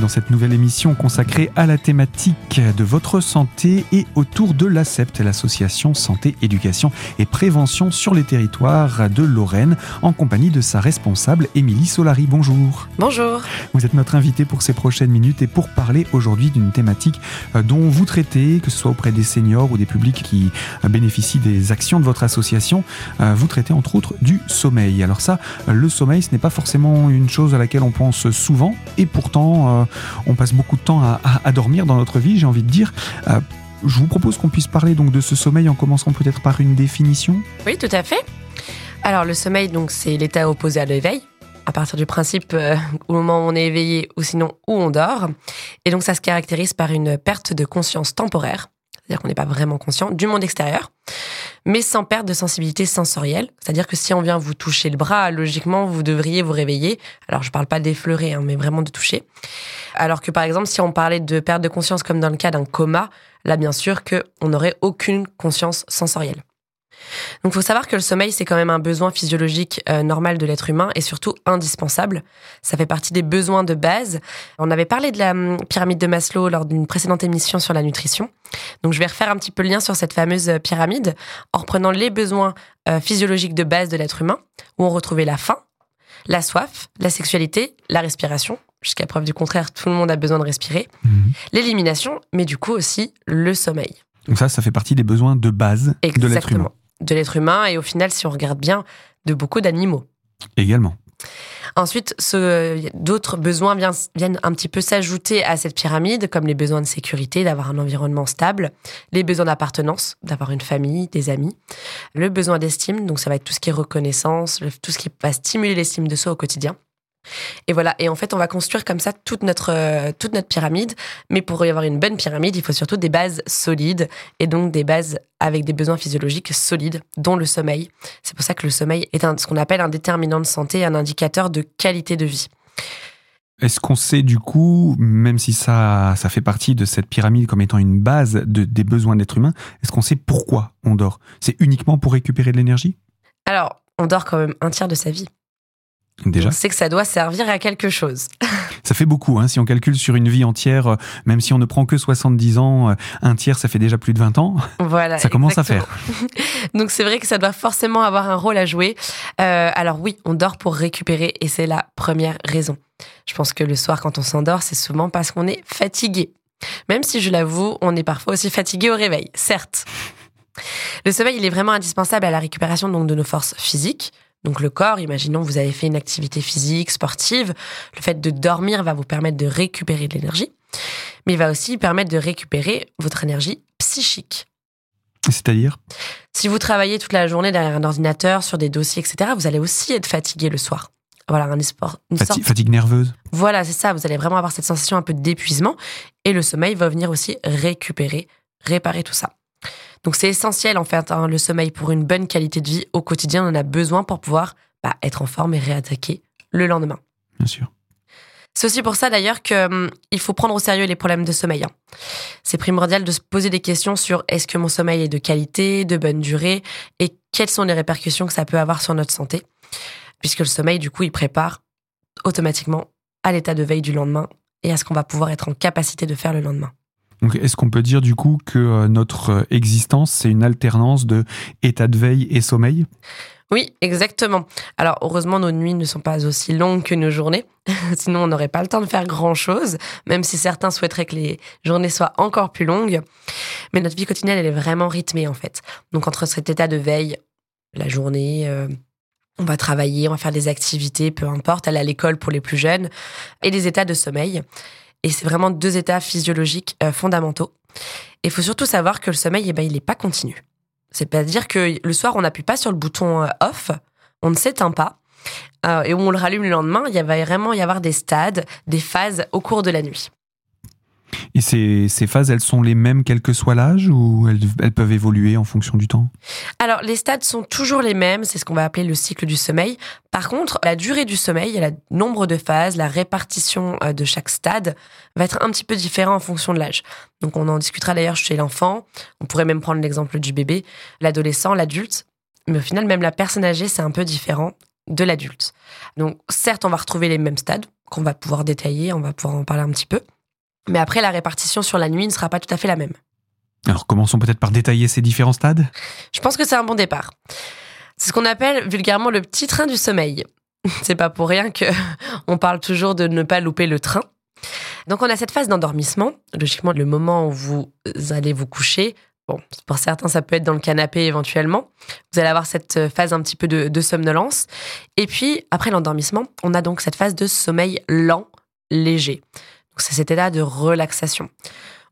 dans cette nouvelle émission consacrée à la thématique de votre santé et autour de l'ACEPT, l'association Santé, Éducation et Prévention sur les territoires de Lorraine, en compagnie de sa responsable Émilie Solari. Bonjour. Bonjour. Vous êtes notre invitée pour ces prochaines minutes et pour parler aujourd'hui d'une thématique euh, dont vous traitez, que ce soit auprès des seniors ou des publics qui euh, bénéficient des actions de votre association, euh, vous traitez entre autres du sommeil. Alors ça, le sommeil, ce n'est pas forcément une chose à laquelle on pense souvent et pourtant on passe beaucoup de temps à, dormir dans notre vie, j'ai envie de dire. Euh, je vous propose qu'on puisse parler donc de ce sommeil en commençant peut-être par une définition. Oui, tout à fait. Alors le sommeil, donc c'est l'état opposé à l'éveil, à partir du principe euh, au moment où on est éveillé ou sinon où on dort. Et donc ça se caractérise par une perte de conscience temporaire, c'est-à-dire qu'on n'est pas vraiment conscient du monde extérieur, mais sans perte de sensibilité sensorielle. C'est-à-dire que si on vient vous toucher le bras, logiquement, vous devriez vous réveiller. Alors, je parle pas d'effleurer, hein, mais vraiment de toucher. Alors que, par exemple, si on parlait de perte de conscience comme dans le cas d'un coma, là, bien sûr qu'on n'aurait aucune conscience sensorielle. Donc, il faut savoir que le sommeil, c'est quand même un besoin physiologique euh, normal de l'être humain et surtout indispensable. Ça fait partie des besoins de base. On avait parlé de la hum, pyramide de Maslow lors d'une précédente émission sur la nutrition. Donc, je vais refaire un petit peu le lien sur cette fameuse euh, pyramide en reprenant les besoins euh, physiologiques de base de l'être humain, où on retrouvait la faim, la soif, la sexualité, la respiration. Jusqu'à preuve du contraire, tout le monde a besoin de respirer. Mhm. L'élimination, mais du coup aussi le sommeil. Donc ça, ça fait partie des besoins de base de l'être humain de l'être humain et au final, si on regarde bien, de beaucoup d'animaux. Également. Ensuite, d'autres besoins viennent, un petit peu s'ajouter à cette pyramide, comme les besoins de sécurité, d'avoir un environnement stable, les besoins d'appartenance, d'avoir une famille, des amis, le besoin d'estime, donc ça va être tout ce qui est reconnaissance, tout ce qui va stimuler l'estime de soi au quotidien. Et voilà. Et en fait, on va construire comme ça toute notre, euh, toute notre pyramide. Mais pour y avoir une bonne pyramide, il faut surtout des bases solides et donc des bases avec des besoins physiologiques solides, dont le sommeil. C'est pour ça que le sommeil est ce qu'on appelle un déterminant de santé, un indicateur de qualité de vie. Est-ce qu'on sait du coup, même si ça, ça fait partie de cette pyramide comme étant une base de, des besoins de l'être humain, est-ce qu'on sait pourquoi on dort? C'est uniquement pour récupérer de l'énergie? Alors, on dort quand même un tiers de sa vie. Déjà. C'est que ça doit servir à quelque chose. Ça fait beaucoup, hein, si on calcule sur une vie entière, euh, même si on ne prend que 70 ans, euh, un tiers, ça fait déjà plus de 20 ans. Voilà. Ça commence à faire. Donc c'est vrai que ça doit forcément avoir un rôle à jouer. Euh, alors oui, on dort pour récupérer et c'est la première raison. Je pense que le soir, quand on s'endort, c'est souvent parce qu'on est fatigué. Même si je l'avoue, on est parfois aussi fatigué au réveil, certes. Le sommeil, il est vraiment indispensable à la récupération donc, de nos forces physiques, donc le corps, imaginons vous avez fait une activité physique, sportive, le fait de dormir va vous permettre de récupérer de l'énergie, mais il va aussi permettre de récupérer votre énergie psychique. C'est-à-dire? Si vous travaillez toute la journée derrière un ordinateur, sur des dossiers, etc., vous allez aussi être fatigué le soir. Voilà, un esport. Une Fatigue nerveuse Voilà, c'est ça. Vous allez vraiment avoir cette sensation un peu d'épuisement. Et le sommeil va venir aussi récupérer, réparer tout ça. Donc c'est essentiel en fait hein, le sommeil pour une bonne qualité de vie au quotidien. On en a besoin pour pouvoir bah, être en forme et réattaquer le lendemain. Bien sûr. C'est aussi pour ça d'ailleurs qu'il hum, faut prendre au sérieux les problèmes de sommeil. Hein. C'est primordial de se poser des questions sur est-ce que mon sommeil est de qualité, de bonne durée et quelles sont les répercussions que ça peut avoir sur notre santé. Puisque le sommeil, du coup, il prépare automatiquement à l'état de veille du lendemain et à ce qu'on va pouvoir être en capacité de faire le lendemain est-ce qu'on peut dire du coup que euh, notre euh, existence, c'est une alternance de état de veille et sommeil? Oui, exactement. Alors heureusement, nos nuits ne sont pas aussi longues que nos journées, sinon on n'aurait pas le temps de faire grand-chose, même si certains souhaiteraient que les journées soient encore plus longues. Mais notre vie quotidienne, elle est vraiment rythmée en fait. Donc entre cet état de veille, la journée, euh, on va travailler, on va faire des activités, peu importe, aller à l'école pour les plus jeunes, et des états de sommeil. Et c'est vraiment deux états physiologiques euh, fondamentaux. Et il faut surtout savoir que le sommeil, eh ben, il n'est pas continu. C'est-à-dire que le soir, on n'appuie pas sur le bouton euh, off, on ne s'éteint pas. Euh, et on le rallume le lendemain, il va vraiment y avoir des stades, des phases au cours de la nuit. Et ces, phases, elles sont les mêmes quel que soit l'âge ou elles, elles, peuvent évoluer en fonction du temps? Alors, les stades sont toujours les mêmes, c'est ce qu'on va appeler le cycle du sommeil. Par contre, la durée du sommeil, le nombre de phases, la répartition euh, de chaque stade va être un petit peu différent en fonction de l'âge. Donc, on en discutera d'ailleurs chez l'enfant. On pourrait même prendre l'exemple du bébé, l'adolescent, l'adulte. Mais au final, même la personne âgée, c'est un peu différent de l'adulte. Donc, certes, on va retrouver les mêmes stades, qu'on va pouvoir détailler, on va pouvoir en parler un petit peu. Mais après, la répartition sur la nuit ne sera pas tout à fait la même. Alors commençons peut-être par détailler ces différents stades? Je pense que c'est un bon départ. C'est ce qu'on appelle vulgairement le petit train du sommeil. C'est pas pour rien que on parle toujours de ne pas louper le train. Donc on a cette phase d'endormissement, logiquement le moment où vous allez vous coucher. Bon, pour certains ça peut être dans le canapé éventuellement. Vous allez avoir cette phase un petit peu de, de somnolence. Et puis après l'endormissement, on a donc cette phase de sommeil lent, léger. C'est cet état de relaxation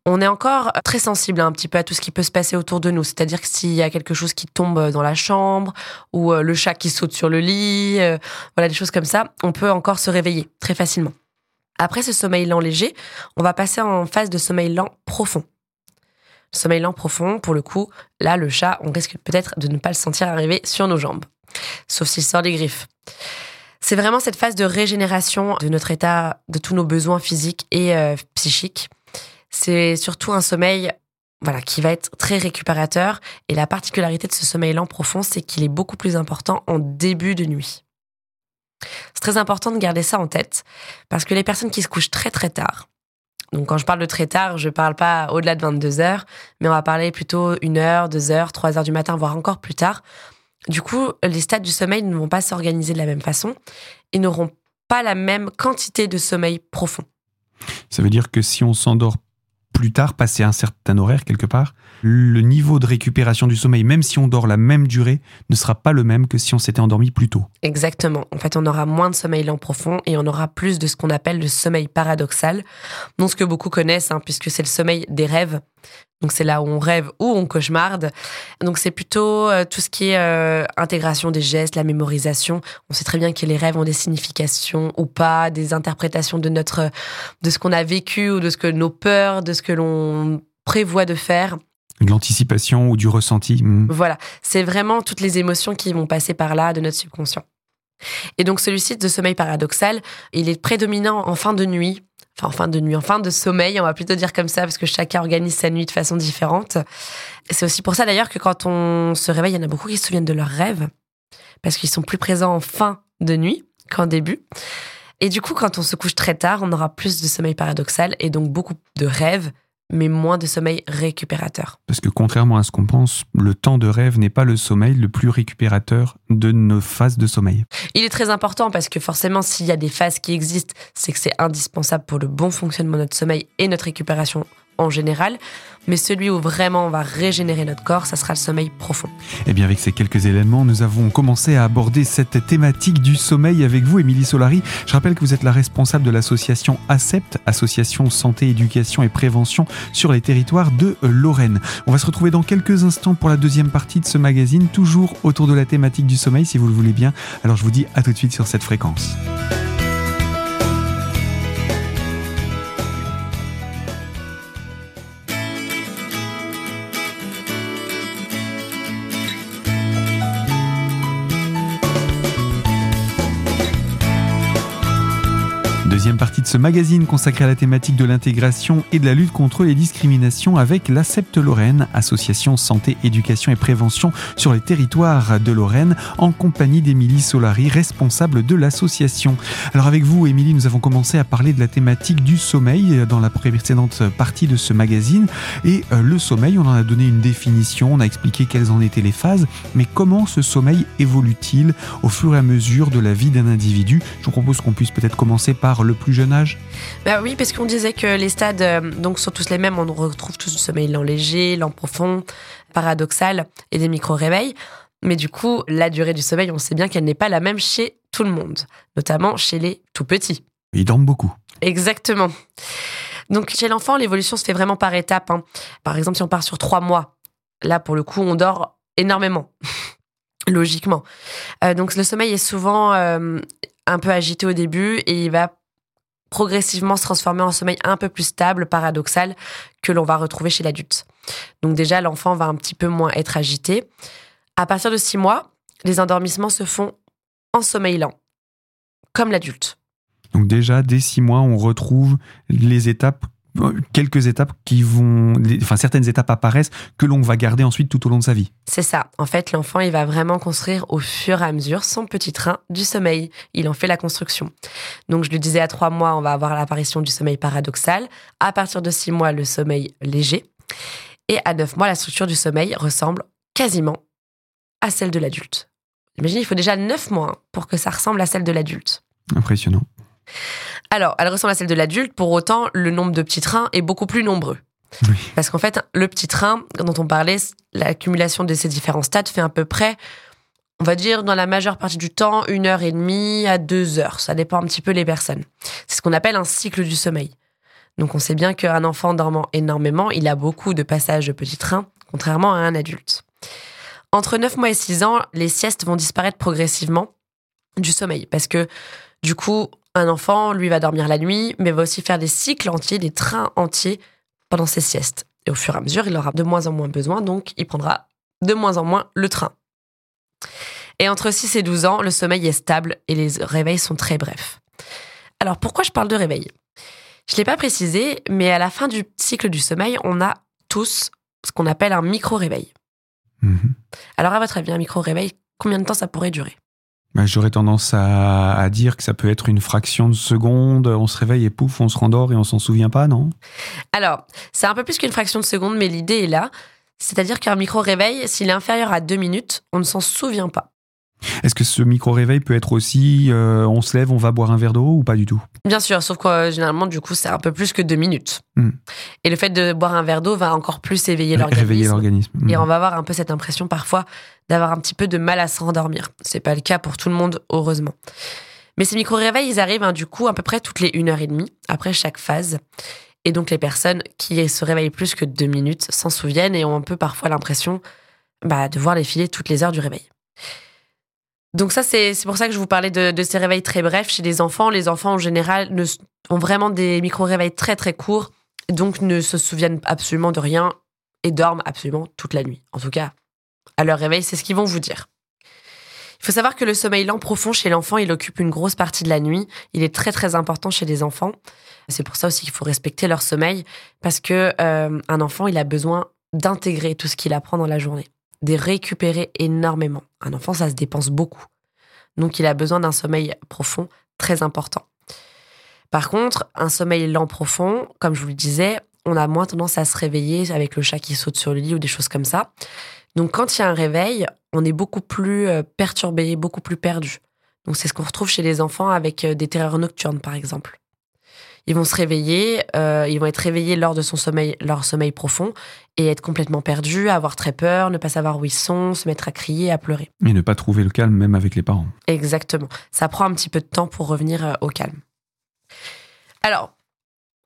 on est encore très sensible un petit peu à tout ce qui peut se passer autour de nous. C'est-à-dire que s'il y a quelque chose qui tombe dans la chambre ou euh, le chat qui saute sur le lit, euh, voilà des choses comme ça, on peut encore se réveiller très facilement. Après ce sommeil lent léger, on va passer en phase de sommeil lent profond. sommeil lent profond, pour le coup, là, le chat, on risque peut-être de ne pas le sentir arriver sur nos jambes, sauf s'il sort des griffes. C'est vraiment cette phase de régénération de notre état, de tous nos besoins physiques et euh, psychiques c'est surtout un sommeil voilà, qui va être très récupérateur. Et la particularité de ce sommeil lent profond, c'est qu'il est beaucoup plus important en début de nuit. C'est très important de garder ça en tête, parce que les personnes qui se couchent très très tard, donc quand je parle de très tard, je parle pas au-delà de 22 heures, mais on va parler plutôt 1 heure, 2 heures, 3 heures du matin, voire encore plus tard. Du coup, les stades du sommeil ne vont pas s'organiser de la même façon et n'auront pas la même quantité de sommeil profond. Ça veut dire que si on s'endort plus tard, passer un certain horaire quelque part, le niveau de récupération du sommeil, même si on dort la même durée, ne sera pas le même que si on s'était endormi plus tôt. Exactement. En fait, on aura moins de sommeil lent profond et on aura plus de ce qu'on appelle le sommeil paradoxal, non ce que beaucoup connaissent, hein, puisque c'est le sommeil des rêves. Donc c'est là où on rêve ou on cauchemarde. Donc c'est plutôt euh, tout ce qui est euh, intégration des gestes, la mémorisation. On sait très bien que les rêves ont des significations ou pas, des interprétations de notre de ce qu'on a vécu ou de ce que nos peurs, de ce que l'on prévoit de faire. De l'anticipation ou du ressenti. Hmm. Voilà, c'est vraiment toutes les émotions qui vont passer par là de notre subconscient. Et donc celui-ci de sommeil paradoxal, il est prédominant en fin de nuit, enfin en fin de nuit, en fin de sommeil, on va plutôt dire comme ça, parce que chacun organise sa nuit de façon différente. C'est aussi pour ça d'ailleurs que quand on se réveille, il y en a beaucoup qui se souviennent de leurs rêves, parce qu'ils sont plus présents en fin de nuit qu'en début. Et du coup, quand on se couche très tard, on aura plus de sommeil paradoxal et donc beaucoup de rêves mais moins de sommeil récupérateur. Parce que contrairement à ce qu'on pense, le temps de rêve n'est pas le sommeil le plus récupérateur de nos phases de sommeil. Il est très important parce que forcément, s'il y a des phases qui existent, c'est que c'est indispensable pour le bon fonctionnement de notre sommeil et notre récupération en général, mais celui où vraiment on va régénérer notre corps, ça sera le sommeil profond. Et eh bien avec ces quelques éléments, nous avons commencé à aborder cette thématique du sommeil avec vous, Émilie Solari. Je rappelle que vous êtes la responsable de l'association ACEPT, Association Santé, Éducation et Prévention sur les territoires de Lorraine. On va se retrouver dans quelques instants pour la deuxième partie de ce magazine, toujours autour de la thématique du sommeil, si vous le voulez bien. Alors je vous dis à tout de suite sur cette fréquence. Ce magazine consacré à la thématique de l'intégration et de la lutte contre les discriminations avec l'ACEPT Lorraine, Association Santé, Éducation et Prévention sur les territoires de Lorraine, en compagnie d'Émilie Solari, responsable de l'association. Alors avec vous, Émilie, nous avons commencé à parler de la thématique du sommeil dans la précédente partie de ce magazine. Et euh, le sommeil, on en a donné une définition, on a expliqué quelles en étaient les phases, mais comment ce sommeil évolue-t-il au fur et à mesure de la vie d'un individu? Je vous propose qu'on puisse peut-être commencer par le le plus jeune âge bah Oui, parce qu'on disait que les stades euh, donc, sont tous les mêmes. On retrouve tous le sommeil lent léger, lent profond, paradoxal et des micro-réveils. Mais du coup, la durée du sommeil, on sait bien qu'elle n'est pas la même chez tout le monde, notamment chez les tout petits. Ils dorment beaucoup. Exactement. Donc chez l'enfant, l'évolution se fait vraiment par étapes. Hein. Par exemple, si on part sur trois mois, là pour le coup, on dort énormément, logiquement. Euh, donc le sommeil est souvent euh, un peu agité au début et il va progressivement se transformer en sommeil un peu plus stable, paradoxal, que l'on va retrouver chez l'adulte. Donc déjà, l'enfant va un petit peu moins être agité. À partir de six mois, les endormissements se font en sommeil lent, comme l'adulte. Donc déjà, dès six mois, on retrouve les étapes quelques étapes qui vont, enfin certaines étapes apparaissent que l'on va garder ensuite tout au long de sa vie. C'est ça. En fait, l'enfant, il va vraiment construire au fur et à mesure son petit train du sommeil. Il en fait la construction. Donc, je le disais, à trois mois, on va avoir l'apparition du sommeil paradoxal. À partir de six mois, le sommeil léger. Et à neuf mois, la structure du sommeil ressemble quasiment à celle de l'adulte. Imaginez, il faut déjà neuf mois pour que ça ressemble à celle de l'adulte. Impressionnant. Alors, elle ressemble à celle de l'adulte, pour autant, le nombre de petits trains est beaucoup plus nombreux. Parce qu'en fait, le petit train dont on parlait, l'accumulation de ces différents stades fait à peu près, on va dire, dans la majeure partie du temps, une heure et demie à deux heures. Ça dépend un petit peu les personnes. C'est ce qu'on appelle un cycle du sommeil. Donc, on sait bien qu'un enfant dormant énormément, il a beaucoup de passages de petits trains, contrairement à un adulte. Entre 9 mois et 6 ans, les siestes vont disparaître progressivement du sommeil parce que du coup, un enfant, lui, va dormir la nuit, mais va aussi faire des cycles entiers, des trains entiers pendant ses siestes. Et au fur et à mesure, il aura de moins en moins besoin, donc il prendra de moins en moins le train. Et entre 6 et 12 ans, le sommeil est stable et les réveils sont très brefs. Alors pourquoi je parle de réveil? Je ne l'ai pas précisé, mais à la fin du cycle du sommeil, on a tous ce qu'on appelle un micro-réveil. Mhm. Alors, à votre avis, un micro-réveil, combien de temps ça pourrait durer? Bah, J'aurais tendance à, dire que ça peut être une fraction de seconde, on se réveille et pouf, on se rendort et on s'en souvient pas, non? Alors, c'est un peu plus qu'une fraction de seconde, mais l'idée est là. C'est-à-dire qu'un micro-réveil, s'il est inférieur à deux minutes, on ne s'en souvient pas. Est-ce que ce micro-réveil peut être aussi euh, on se lève, on va boire un verre d'eau ou pas du tout? Bien sûr, sauf que euh, généralement, du coup, c'est un peu plus que deux minutes. Hmm. Et le fait de boire un verre d'eau va encore plus éveiller l'organisme. Et hmm. on va avoir un peu cette impression parfois d'avoir un petit peu de mal à se rendormir. C'est pas le cas pour tout le monde, heureusement. Mais ces micro-réveils, ils arrivent hein, du coup à peu près toutes les une heure et demie, après chaque phase. Et donc les personnes qui se réveillent plus que deux minutes s'en souviennent et ont un peu parfois l'impression bah, de voir les filer toutes les heures du réveil. Donc ça, c'est pour ça que je vous parlais de, ces réveils très brefs chez les enfants. Les enfants, en général, ont vraiment des micro-réveils très très courts, donc ne se souviennent absolument de rien et dorment absolument toute la nuit. En tout cas, à leur réveil, c'est ce qu'ils vont vous dire. Il faut savoir que le sommeil lent profond chez l'enfant, il occupe une grosse partie de la nuit. Il est très très important chez les enfants. C'est pour ça aussi qu'il faut respecter leur sommeil, parce que euh, un enfant, il a besoin d'intégrer tout ce qu'il apprend dans la journée de récupérer énormément. Un enfant, ça se dépense beaucoup. Donc, il a besoin d'un sommeil profond très important. Par contre, un sommeil lent profond, comme je vous le disais, on a moins tendance à se réveiller avec le chat qui saute sur le lit ou des choses comme ça. Donc, quand il y a un réveil, on est beaucoup plus euh, perturbé, beaucoup plus perdu. Donc, c'est ce qu'on retrouve chez les enfants avec euh, des terreurs nocturnes, par exemple. Ils vont se réveiller, euh, ils vont être réveillés lors de son sommeil, leur sommeil profond et être complètement perdus, avoir très peur, ne pas savoir où ils sont, se mettre à crier, à pleurer. Et ne pas trouver le calme même avec les parents. Exactement. Ça prend un petit peu de temps pour revenir euh, au calme. Alors,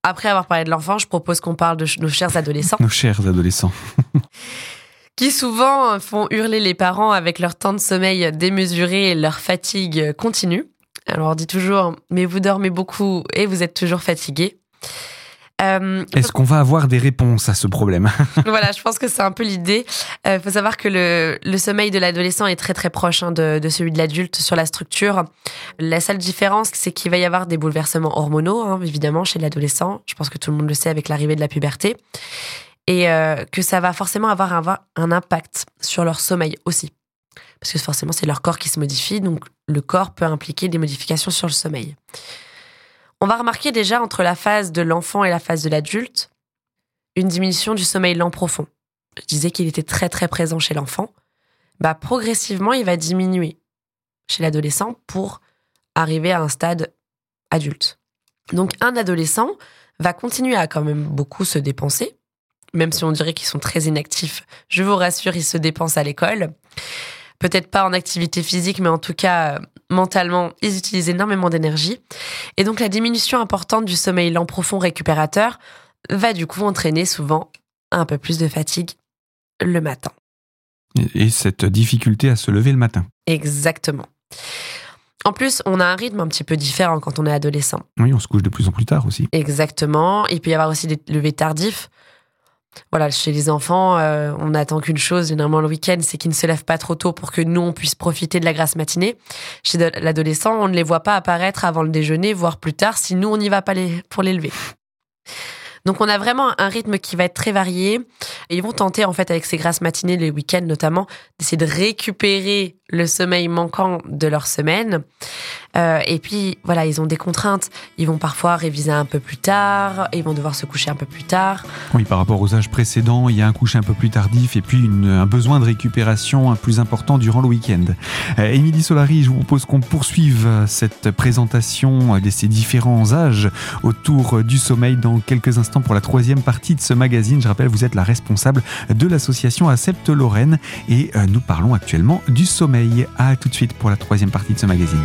après avoir parlé de l'enfant, je propose qu'on parle de nos chers adolescents. nos chers adolescents. qui souvent font hurler les parents avec leur temps de sommeil démesuré et leur fatigue continue. Alors on dit toujours, mais vous dormez beaucoup et vous êtes toujours fatigué. Euh, Est-ce qu'on va avoir des réponses à ce problème Voilà, je pense que c'est un peu l'idée. Il euh, faut savoir que le, sommeil de l'adolescent est très très proche hein, de, celui de l'adulte sur la structure. La seule différence, c'est qu'il va y avoir des bouleversements hormonaux, hein, évidemment, chez l'adolescent. Je pense que tout le monde le sait avec l'arrivée de la puberté. Et euh, que ça va forcément avoir un impact sur leur sommeil aussi parce que forcément c'est leur corps qui se modifie, donc le corps peut impliquer des modifications sur le sommeil. On va remarquer déjà entre la phase de l'enfant et la phase de l'adulte une diminution du sommeil lent profond. Je disais qu'il était très très présent chez l'enfant. Bah, progressivement, il va diminuer chez l'adolescent pour arriver à un stade adulte. Donc un adolescent va continuer à quand même beaucoup se dépenser, même si on dirait qu'ils sont très inactifs. Je vous rassure, ils se dépensent à l'école peut-être pas en activité physique, mais en tout cas euh, mentalement, ils utilisent énormément d'énergie. Et donc la diminution importante du sommeil lent profond récupérateur va du coup entraîner souvent un peu plus de fatigue le matin. Et cette difficulté à se lever le matin. Exactement. En plus, on a un rythme un petit peu différent quand on est adolescent. Oui, on se couche de plus en plus tard aussi. Exactement. Il peut y avoir aussi des levées tardifs voilà, chez les enfants, euh, on n'attend qu'une chose, généralement le week-end, c'est qu'ils ne se lèvent pas trop tôt pour que nous, on puisse profiter de la grasse matinée. Chez l'adolescent, on ne les voit pas apparaître avant le déjeuner, voire plus tard, si nous, on n'y va pas pour les lever. Donc on a vraiment un rythme qui va être très varié. Et ils vont tenter en fait avec ces grasses matinées, les week-ends notamment, d'essayer de récupérer le sommeil manquant de leur semaine. Euh, et puis voilà, ils ont des contraintes. Ils vont parfois réviser un peu plus tard, ils vont devoir se coucher un peu plus tard. Oui, par rapport aux âges précédents, il y a un coucher un peu plus tardif et puis un besoin de récupération plus important durant le week-end. Euh, Émilie Solari, je vous propose qu'on poursuive cette présentation de ces différents âges autour du sommeil dans quelques instants pour la troisième partie de ce magazine. Je rappelle, vous êtes la responsable de l'association Accepte Lorraine et euh, nous parlons actuellement du sommeil. À tout de suite pour la troisième partie de ce magazine.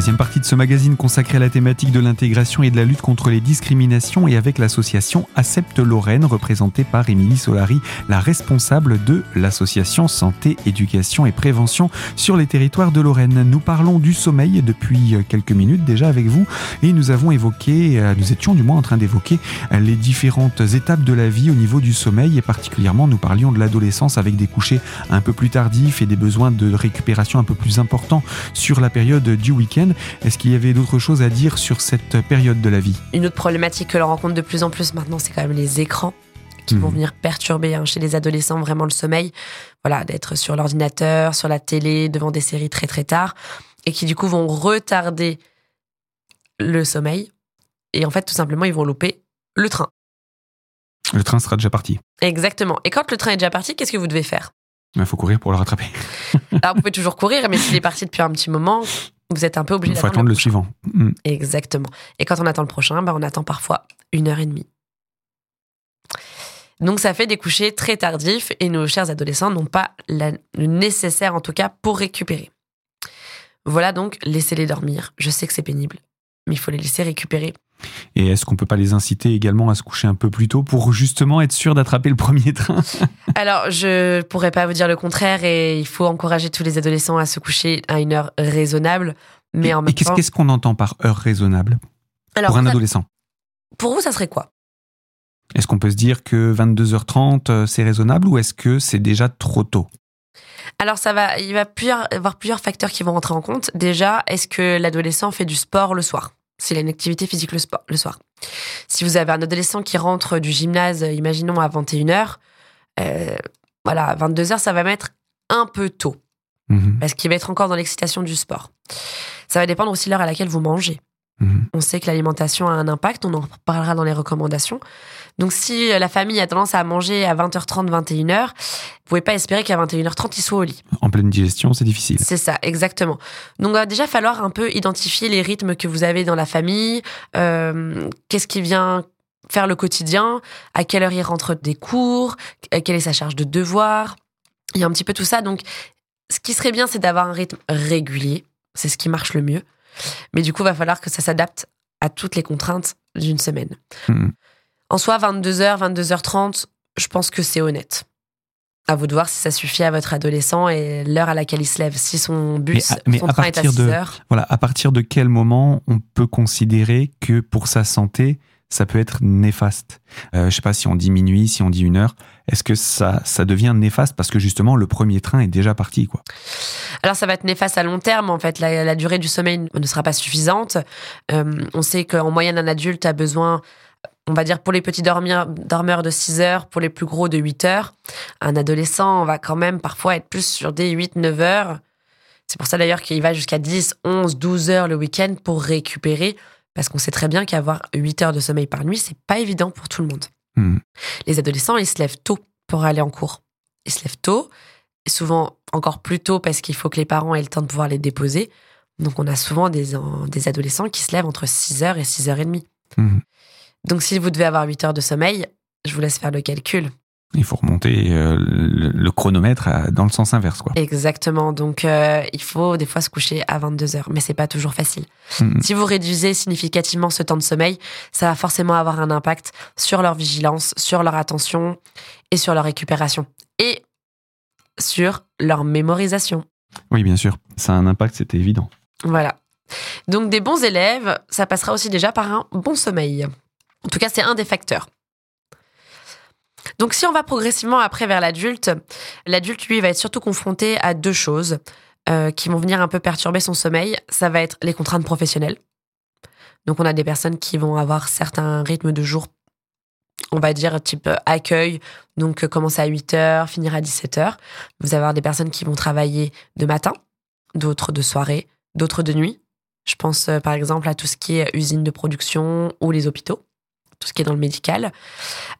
Troisième partie de ce magazine consacré à la thématique de l'intégration et de la lutte contre les discriminations et avec l'association Accepte Lorraine représentée par Émilie Solari, la responsable de l'association Santé, Éducation et Prévention sur les territoires de Lorraine. Nous parlons du sommeil depuis quelques minutes déjà avec vous et nous avons évoqué, euh, nous étions du moins en train d'évoquer les différentes étapes de la vie au niveau du sommeil et particulièrement nous parlions de l'adolescence avec des couchers un peu plus tardifs et des besoins de récupération un peu plus importants sur la période du week-end. Est-ce qu'il y avait d'autres choses à dire sur cette période de la vie? Une autre problématique que l'on rencontre de plus en plus maintenant, c'est quand même les écrans qui vont Mhm. venir perturber hein, chez les adolescents vraiment le sommeil. Voilà, d'être sur l'ordinateur, sur la télé, devant des séries très très tard, et qui du coup vont retarder le sommeil. Et en fait, tout simplement, ils vont louper le train. Le train sera déjà parti. Exactement. Et quand le train est déjà parti, qu'est-ce que vous devez faire? Il faut courir pour le rattraper. Alors, vous pouvez toujours courir, mais s'il est parti depuis un petit moment, vous êtes un peu obligé Il faut d'attendre attendre le suivant. Mm. Exactement. Et quand on attend le prochain, bah, on attend parfois une heure et demie. Donc ça fait des couchers très tardifs et nos chers adolescents n'ont pas la- le nécessaire en tout cas pour récupérer. Voilà donc, laissez-les dormir. Je sais que c'est pénible, mais il faut les laisser récupérer. Et est-ce qu'on peut pas les inciter également à se coucher un peu plus tôt pour justement être sûr d'attraper le premier train? Alors, je pourrais pas vous dire le contraire et il faut encourager tous les adolescents à se coucher à une heure raisonnable, mais Et- en même qu'est-ce temps. qu'est-ce qu'on entend par heure raisonnable? Alors, pour un adolescent. Pour vous, ça serait quoi? Est-ce qu'on peut se dire que 22h30 euh, c'est raisonnable ou est-ce que c'est déjà trop tôt? Alors ça va, il va y avoir plusieurs facteurs qui vont rentrer en compte. Déjà, est-ce que l'adolescent fait du sport le soir? S'il a une activité physique le, sport, le soir. Si vous avez un adolescent qui rentre du gymnase, euh, imaginons à 21h, euh, voilà, à 22h, ça va mettre un peu tôt, Mhm, parce qu'il va être encore dans l'excitation du sport. Ça va dépendre aussi de l'heure à laquelle vous mangez. mhm. On sait que l'alimentation a un impact, on en parlera dans les recommandations. Donc si euh, la famille a tendance à manger à 20h30, 21h, vous pouvez pas espérer qu'à 21h30, il soit au lit. En pleine digestion, c'est difficile. C'est ça, exactement. Donc, il va déjà falloir un peu identifier les rythmes que vous avez dans la famille, euh, qu'est-ce qui vient faire le quotidien, à quelle heure il rentre des cours, euh, quelle est sa charge de devoir. Il y a un petit peu tout ça. Donc, ce qui serait bien, c'est d'avoir un rythme régulier. C'est ce qui marche le mieux. Mais du coup, il va falloir que ça s'adapte à toutes les contraintes d'une semaine. Mhm. En soi, 22h, 22h30, je pense que c'est honnête. À vous de voir si ça suffit à votre adolescent et l'heure à laquelle il se lève. Si son bus, Mais à- mais son à train est à partir 6 de- heures. Voilà, à partir de quel moment on peut considérer que pour sa santé, ça peut être néfaste? Euh, Je sais pas si on dit minuit, si on dit une heure. Est-ce que ça, ça devient néfaste parce que justement le premier train est déjà parti quoi? Alors ça va être néfaste à long terme. En fait, la, la durée du sommeil ne sera pas suffisante. Euh, on sait qu'en moyenne, un adulte a besoin, on va dire pour les petits dormeurs, dormeurs de 6 heures, pour les plus gros de 8 heures. Un adolescent va quand même parfois être plus sur des 8-9 heures. C'est pour ça d'ailleurs qu'il va jusqu'à 10, 11, 12 heures le week-end pour récupérer. Parce qu'on sait très bien qu'avoir 8 heures de sommeil par nuit, c'est pas évident pour tout le monde. Mhm. Les adolescents, ils se lèvent tôt pour aller en cours. Ils se lèvent tôt, et souvent encore plus tôt parce qu'il faut que les parents aient le temps de pouvoir les déposer. Donc on a souvent des, en- des adolescents qui se lèvent entre 6h et 6h30. Mhm. Donc si vous devez avoir 8 heures de sommeil, je vous laisse faire le calcul. Il faut remonter euh, le, chronomètre dans le sens inverse quoi. Exactement. Donc euh, il faut des fois se coucher à 22 heures, mais c'est pas toujours facile. Si vous réduisez significativement ce temps de sommeil, ça va forcément avoir un impact sur leur vigilance, sur leur attention et sur leur récupération. Et sur leur mémorisation. Oui, bien sûr, ça a un impact, c'était évident. Voilà. Donc des bons élèves, ça passera aussi déjà par un bon sommeil. En tout cas, c'est un des facteurs. Donc si on va progressivement après vers l'adulte, l'adulte, lui, va être surtout confronté à deux choses euh, qui vont venir un peu perturber son sommeil. Ça va être les contraintes professionnelles. Donc on a des personnes qui vont avoir certains rythmes de jour, on va dire type accueil, donc commencer à 8 h finir à 17 h Vous allez avoir des personnes qui vont travailler de matin, d'autres de soirée, d'autres de nuit. Je pense euh, par exemple à tout ce qui est usine de production ou les hôpitaux tout ce qui est dans le médical.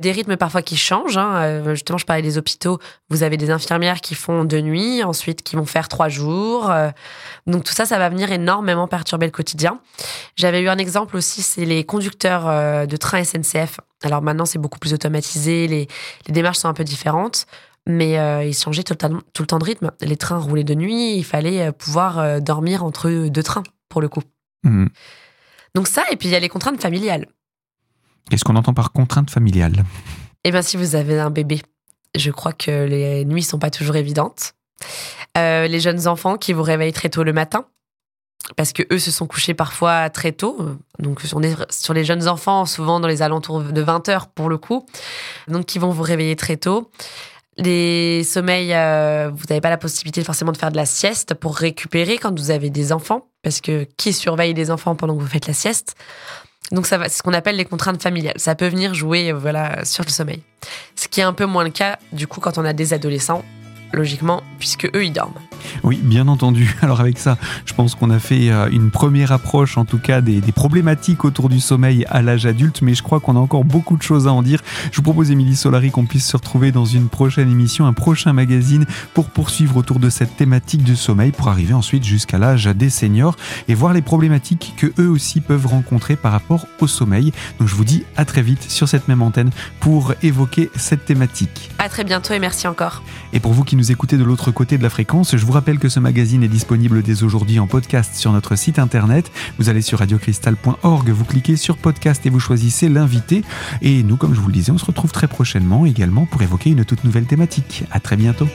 Des rythmes parfois qui changent. Hein. Euh, justement, je parlais des hôpitaux. Vous avez des infirmières qui font deux nuits, ensuite qui vont faire trois jours. Euh. Donc tout ça, ça va venir énormément perturber le quotidien. J'avais eu un exemple aussi, c'est les conducteurs euh, de train SNCF. Alors maintenant, c'est beaucoup plus automatisé, les, démarches sont un peu différentes. Mais ils changeaient tout le, temps, tout le temps de rythme. Les trains roulaient de nuit, il fallait pouvoir dormir entre deux trains, pour le coup. Mmh. Donc ça, et puis il y a les contraintes familiales. Qu'est-ce qu'on entend par contrainte familiale? Eh bien, si vous avez un bébé, je crois que les nuits sont pas toujours évidentes. Euh, les jeunes enfants qui vous réveillent très tôt le matin, parce que eux se sont couchés parfois très tôt. Donc, on est sur les jeunes enfants, souvent dans les alentours de 20 heures pour le coup. Donc, qui vont vous réveiller très tôt. Les sommeils, euh, vous n'avez pas la possibilité forcément de faire de la sieste pour récupérer quand vous avez des enfants, parce que qui surveille les enfants pendant que vous faites la sieste? Donc ça va, c'est ce qu'on appelle les contraintes familiales. Ça peut venir jouer, voilà, sur le sommeil. Ce qui est un peu moins le cas, du coup, quand on a des adolescents logiquement, puisque eux, ils dorment. Oui, bien entendu. Alors avec ça, je pense qu'on a fait euh, une première approche, en tout cas, des, problématiques autour du sommeil à l'âge adulte, mais je crois qu'on a encore beaucoup de choses à en dire. Je vous propose, Émilie Solari, qu'on puisse se retrouver dans une prochaine émission, un prochain magazine, pour poursuivre autour de cette thématique du sommeil, pour arriver ensuite jusqu'à l'âge des seniors et voir les problématiques que eux aussi peuvent rencontrer par rapport au sommeil. Donc je vous dis à très vite sur cette même antenne pour évoquer cette thématique. À très bientôt et merci encore. Et pour vous qui nous écoutez de l'autre côté de la fréquence, je vous rappelle que ce magazine est disponible dès aujourd'hui en podcast sur notre site internet. Vous allez sur radiocristal.org, vous cliquez sur podcast et vous choisissez l'invité. Et nous, comme je vous le disais, on se retrouve très prochainement également pour évoquer une toute nouvelle thématique. À très bientôt.